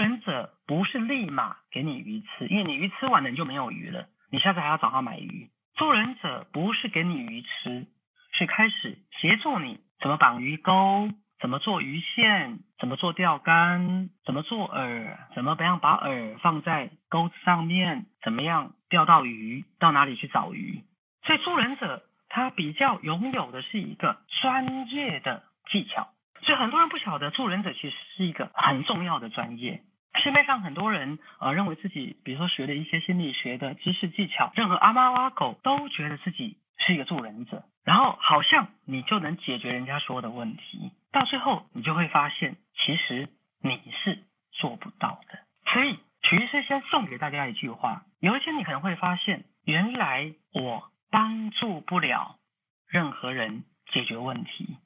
助人者不是立马给你鱼吃，因为你鱼吃完了你就没有鱼了，你下次还要找他买鱼。助人者不是给你鱼吃，是开始协助你怎么绑鱼钩。怎么做鱼线？怎么做钓竿？怎么做饵？怎么样把饵放在钩子上面？怎么样钓到鱼？到哪里去找鱼？所以助人者他比较拥有的是一个专业的技巧。所以很多人不晓得助人者其实是一个很重要的专业。市面上很多人呃认为自己，比如说学了一些心理学的知识技巧，任何阿猫阿狗都觉得自己是一个助人者，然后好像你就能解决人家所有的问题。到最后，你就会发现，其实你是做不到的。所以，曲医师先送给大家一句话：有一天你可能会发现，原来我帮助不了任何人解决问题。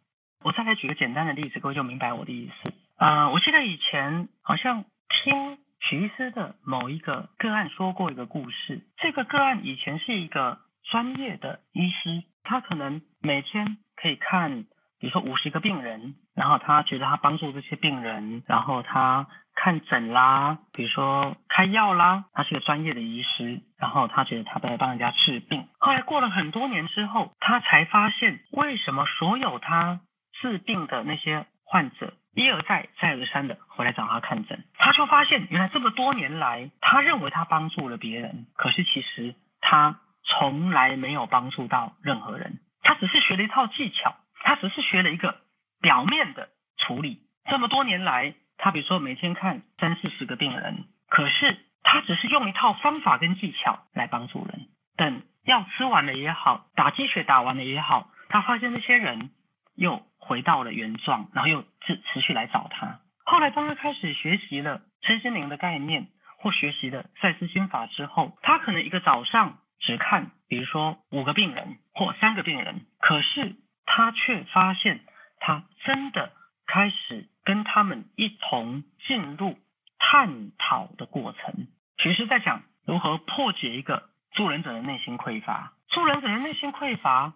我再来举个简单的例子，各位就明白我的意思。啊，我记得以前好像听徐医师的某一个个案说过一个故事。这个个案以前是一个专业的医师，他可能每天可以看。比如说五十个病人，然后他觉得他帮助这些病人，然后他看诊啦，比如说开药啦，他是个专业的医师，然后他觉得他在帮人家治病。后来过了很多年之后，他才发现为什么所有他治病的那些患者一而再再而三的回来找他看诊，他就发现原来这么多年来，他认为他帮助了别人，可是其实他从来没有帮助到任何人，他只是学了一套技巧。他只是学了一个表面的处理，这么多年来，他比如说每天看三四十个病人，可是他只是用一套方法跟技巧来帮助人。等药吃完了也好，打鸡血打完了也好，他发现那些人又回到了原状，然后又持持续来找他。后来当他开始学习了身心灵的概念，或学习了赛斯心法之后，他可能一个早上只看，比如说五个病人或三个病人，可是。他却发现，他真的开始跟他们一同进入探讨的过程。其实，在讲如何破解一个助人者的内心匮乏。助人者的内心匮乏，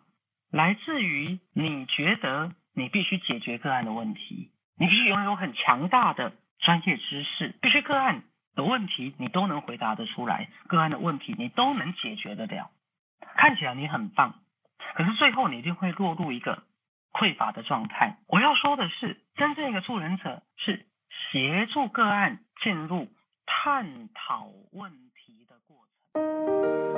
来自于你觉得你必须解决个案的问题，你必须拥有很强大的专业知识，必须个案的问题你都能回答得出来，个案的问题你都能解决得了。看起来你很棒。可是最后你一定会落入一个匮乏的状态。我要说的是，真正一个助人者是协助个案进入探讨问题的过程。